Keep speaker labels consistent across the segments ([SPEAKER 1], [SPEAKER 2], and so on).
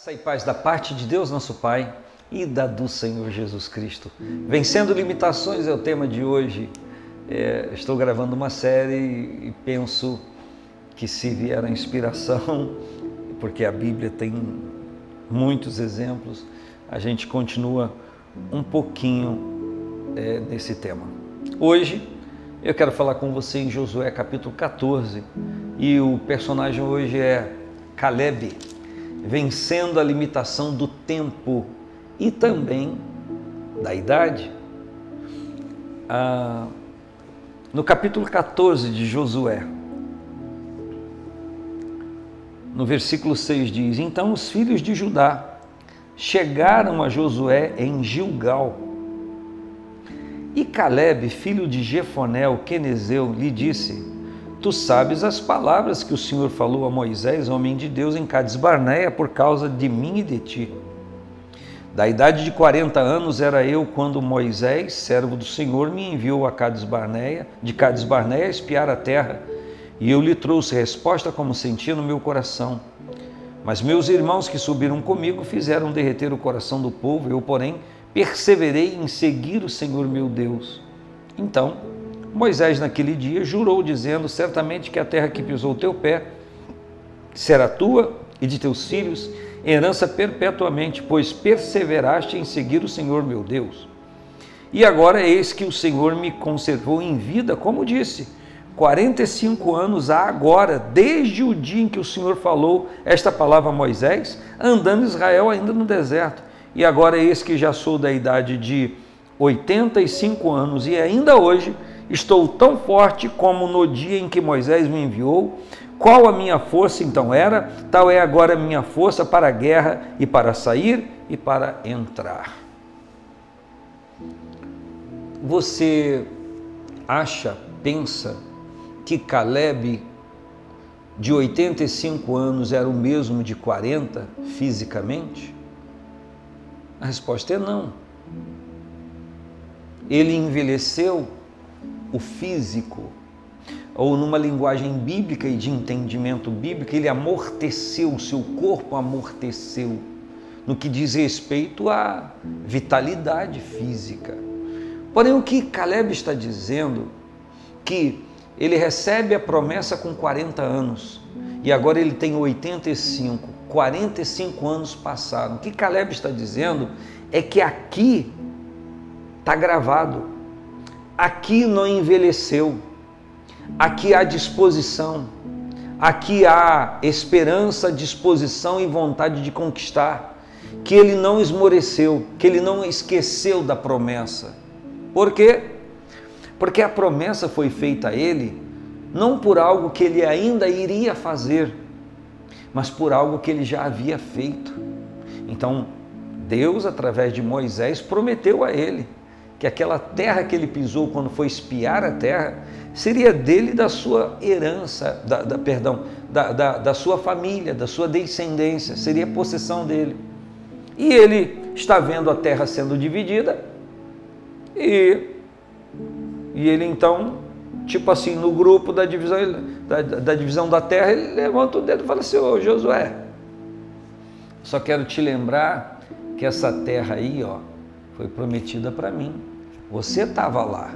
[SPEAKER 1] Graça e paz da parte de Deus, nosso Pai, e da do Senhor Jesus Cristo. Vencendo limitações é o tema de hoje. É, estou gravando uma série e penso que se vier a inspiração, porque a Bíblia tem muitos exemplos, a gente continua um pouquinho é, nesse tema. Hoje eu quero falar com você em Josué capítulo 14 e o personagem hoje é Caleb vencendo a limitação do tempo e também da idade. Ah, no capítulo 14 de Josué, no versículo 6 diz: Então os filhos de Judá chegaram a Josué em Gilgal. E Caleb, filho de Jefoné, o quenezeu, lhe disse: Tu sabes as palavras que o Senhor falou a Moisés, homem de Deus, em Cades Barneia, por causa de mim e de ti. Da idade de 40 anos era eu quando Moisés, servo do Senhor, me enviou a Cades Barneia, de Cades Barneia a espiar a terra, e eu lhe trouxe resposta como sentia no meu coração. Mas meus irmãos que subiram comigo fizeram derreter o coração do povo, eu, porém, perseverei em seguir o Senhor meu Deus. Então, Moisés, naquele dia, jurou, dizendo: Certamente que a terra que pisou o teu pé será tua e de teus filhos, herança perpetuamente, pois perseveraste em seguir o Senhor meu Deus. E agora eis que o Senhor me conservou em vida, como disse, 45 anos há agora, desde o dia em que o Senhor falou esta palavra a Moisés, andando Israel ainda no deserto. E agora eis que já sou da idade de 85 anos e ainda hoje Estou tão forte como no dia em que Moisés me enviou. Qual a minha força então era, tal é agora a minha força para a guerra e para sair e para entrar. Você acha, pensa que Caleb de 85 anos era o mesmo de 40 fisicamente? A resposta é não. Ele envelheceu o físico, ou numa linguagem bíblica e de entendimento bíblico, ele amorteceu, o seu corpo amorteceu, no que diz respeito à vitalidade física. Porém, o que Caleb está dizendo, que ele recebe a promessa com 40 anos e agora ele tem 85, 45 anos passaram. O que Caleb está dizendo é que aqui está gravado aqui não envelheceu, aqui há disposição, aqui há esperança, disposição e vontade de conquistar, que ele não esmoreceu, que ele não esqueceu da promessa. Por quê? Porque a promessa foi feita a ele não por algo que ele ainda iria fazer, mas por algo que ele já havia feito. Então, Deus, através de Moisés, prometeu a ele que aquela terra que ele pisou quando foi espiar a terra seria dele da sua herança, da, da perdão, da, da, da sua família, da sua descendência, seria possessão dele. E ele está vendo a terra sendo dividida e, e ele então, tipo assim, no grupo da divisão da, da divisão da terra, ele levanta o dedo e fala assim, ô Josué, só quero te lembrar que essa terra aí, ó, foi prometida para mim. Você estava lá.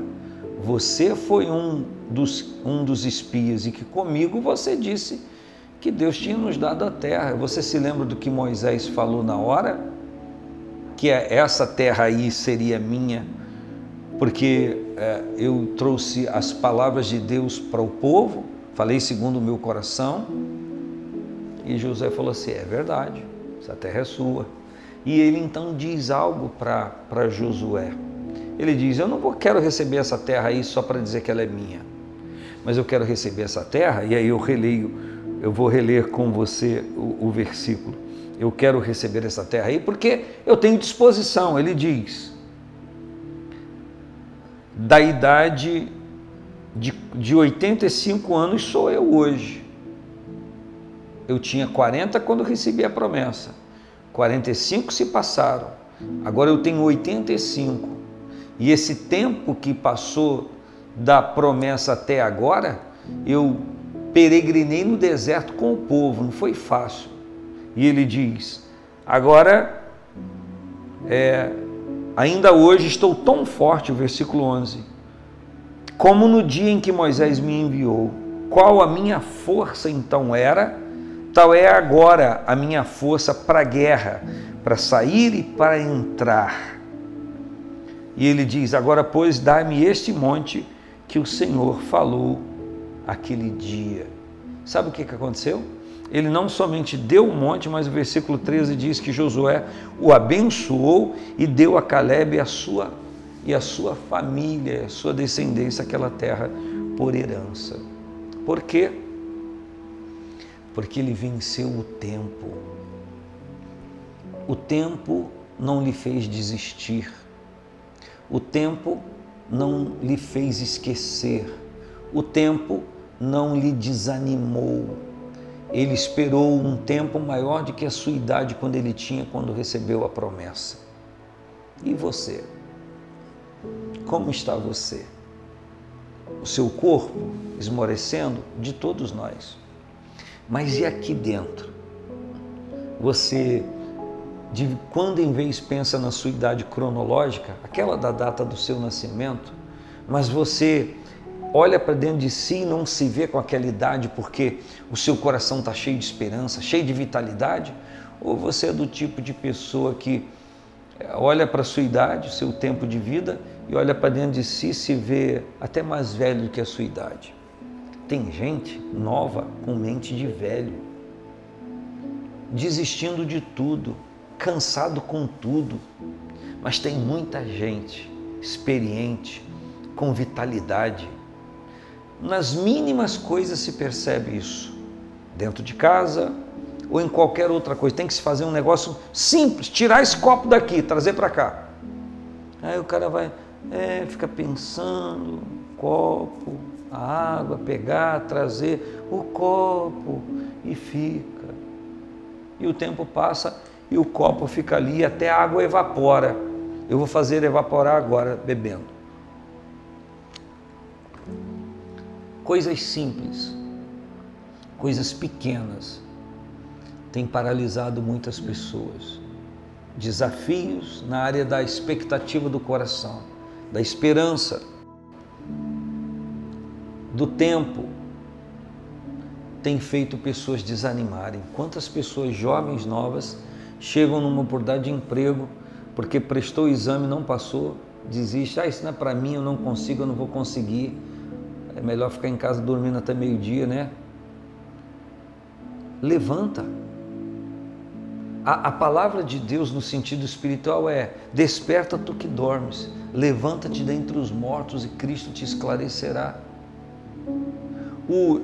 [SPEAKER 1] Você foi um dos, um dos espias e que comigo você disse que Deus tinha nos dado a terra. Você se lembra do que Moisés falou na hora? Que é, essa terra aí seria minha, porque é, eu trouxe as palavras de Deus para o povo, falei segundo o meu coração. E José falou assim: é verdade, essa terra é sua. E ele então diz algo para Josué. Ele diz: Eu não quero receber essa terra aí só para dizer que ela é minha, mas eu quero receber essa terra, e aí eu releio, eu vou reler com você o, o versículo. Eu quero receber essa terra aí porque eu tenho disposição. Ele diz: Da idade de, de 85 anos sou eu hoje. Eu tinha 40 quando recebi a promessa. 45 se passaram. Agora eu tenho 85. E esse tempo que passou da promessa até agora, eu peregrinei no deserto com o povo, não foi fácil. E ele diz: Agora, é, ainda hoje estou tão forte, o versículo 11, como no dia em que Moisés me enviou. Qual a minha força então era, tal é agora a minha força para a guerra, para sair e para entrar. E ele diz: Agora, pois, dá-me este monte que o Senhor falou aquele dia. Sabe o que, que aconteceu? Ele não somente deu o monte, mas o versículo 13 diz que Josué o abençoou e deu a Caleb a sua e a sua família, a sua descendência aquela terra por herança. Por quê? Porque ele venceu o tempo. O tempo não lhe fez desistir. O tempo não lhe fez esquecer. O tempo não lhe desanimou. Ele esperou um tempo maior do que a sua idade quando ele tinha quando recebeu a promessa. E você? Como está você? O seu corpo esmorecendo de todos nós. Mas e aqui dentro? Você de quando em vez pensa na sua idade cronológica, aquela da data do seu nascimento, mas você olha para dentro de si e não se vê com aquela idade porque o seu coração está cheio de esperança, cheio de vitalidade? Ou você é do tipo de pessoa que eh, olha para a sua idade, o seu tempo de vida e olha para dentro de si e se vê até mais velho do que a sua idade? Tem gente nova com mente de velho, desistindo de tudo, cansado com tudo, mas tem muita gente experiente, com vitalidade, nas mínimas coisas se percebe isso. Dentro de casa ou em qualquer outra coisa. Tem que se fazer um negócio simples, tirar esse copo daqui, trazer para cá. Aí o cara vai, é, fica pensando, copo, a água, pegar, trazer o copo e fica. E o tempo passa e o copo fica ali até a água evapora. Eu vou fazer evaporar agora bebendo. Coisas simples, coisas pequenas, têm paralisado muitas pessoas. Desafios na área da expectativa do coração, da esperança, do tempo, tem feito pessoas desanimarem. Quantas pessoas jovens, novas, chegam numa oportunidade de emprego porque prestou o exame, não passou, desiste. Ah, isso não é para mim, eu não consigo, eu não vou conseguir é melhor ficar em casa dormindo até meio-dia, né? Levanta. A, a, palavra de Deus no sentido espiritual é: desperta tu que dormes, levanta-te dentre os mortos e Cristo te esclarecerá. O,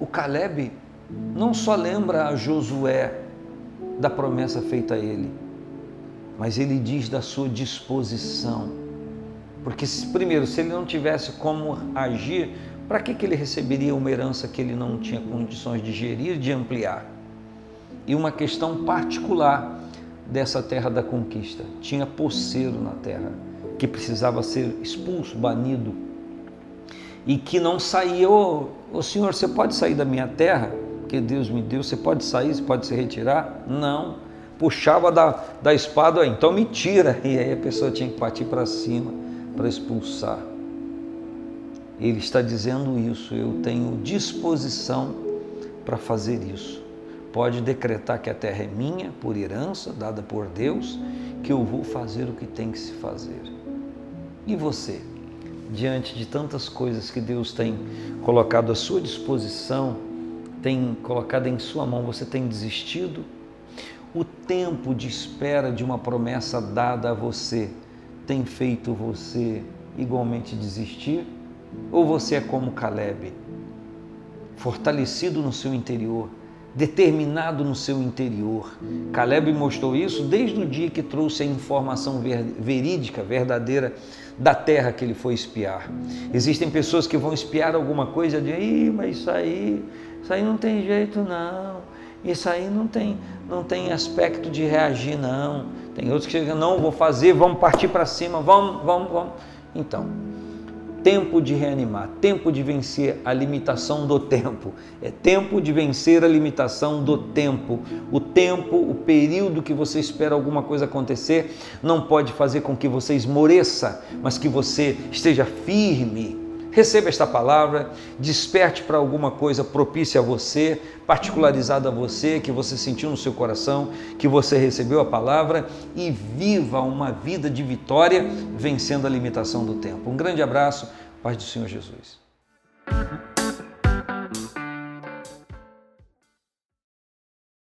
[SPEAKER 1] o Caleb não só lembra a Josué da promessa feita a ele, mas ele diz da sua disposição porque, primeiro, se ele não tivesse como agir, para que, que ele receberia uma herança que ele não tinha condições de gerir, de ampliar? E uma questão particular dessa terra da conquista: tinha poceiro na terra, que precisava ser expulso, banido, e que não saía. Ô, oh, senhor, você pode sair da minha terra? Que Deus me deu, você pode sair, você pode se retirar? Não. Puxava da, da espada, então me tira. E aí a pessoa tinha que partir para cima para expulsar. Ele está dizendo isso, eu tenho disposição para fazer isso. Pode decretar que a terra é minha, por herança, dada por Deus, que eu vou fazer o que tem que se fazer. E você, diante de tantas coisas que Deus tem colocado à sua disposição, tem colocado em sua mão, você tem desistido? O tempo de espera de uma promessa dada a você tem feito você igualmente desistir? Ou você é como Caleb, fortalecido no seu interior, determinado no seu interior? Caleb mostrou isso desde o dia que trouxe a informação verídica, verdadeira da terra que ele foi espiar. Existem pessoas que vão espiar alguma coisa e dizem, mas isso aí, isso aí não tem jeito não. Isso aí não tem, não tem aspecto de reagir, não. Tem outros que chegam, não, vou fazer, vamos partir para cima, vamos, vamos, vamos. Então, tempo de reanimar, tempo de vencer a limitação do tempo. É tempo de vencer a limitação do tempo. O tempo, o período que você espera alguma coisa acontecer, não pode fazer com que você esmoreça, mas que você esteja firme. Receba esta palavra, desperte para alguma coisa propícia a você, particularizada a você, que você sentiu no seu coração, que você recebeu a palavra e viva uma vida de vitória vencendo a limitação do tempo. Um grande abraço, paz do Senhor Jesus.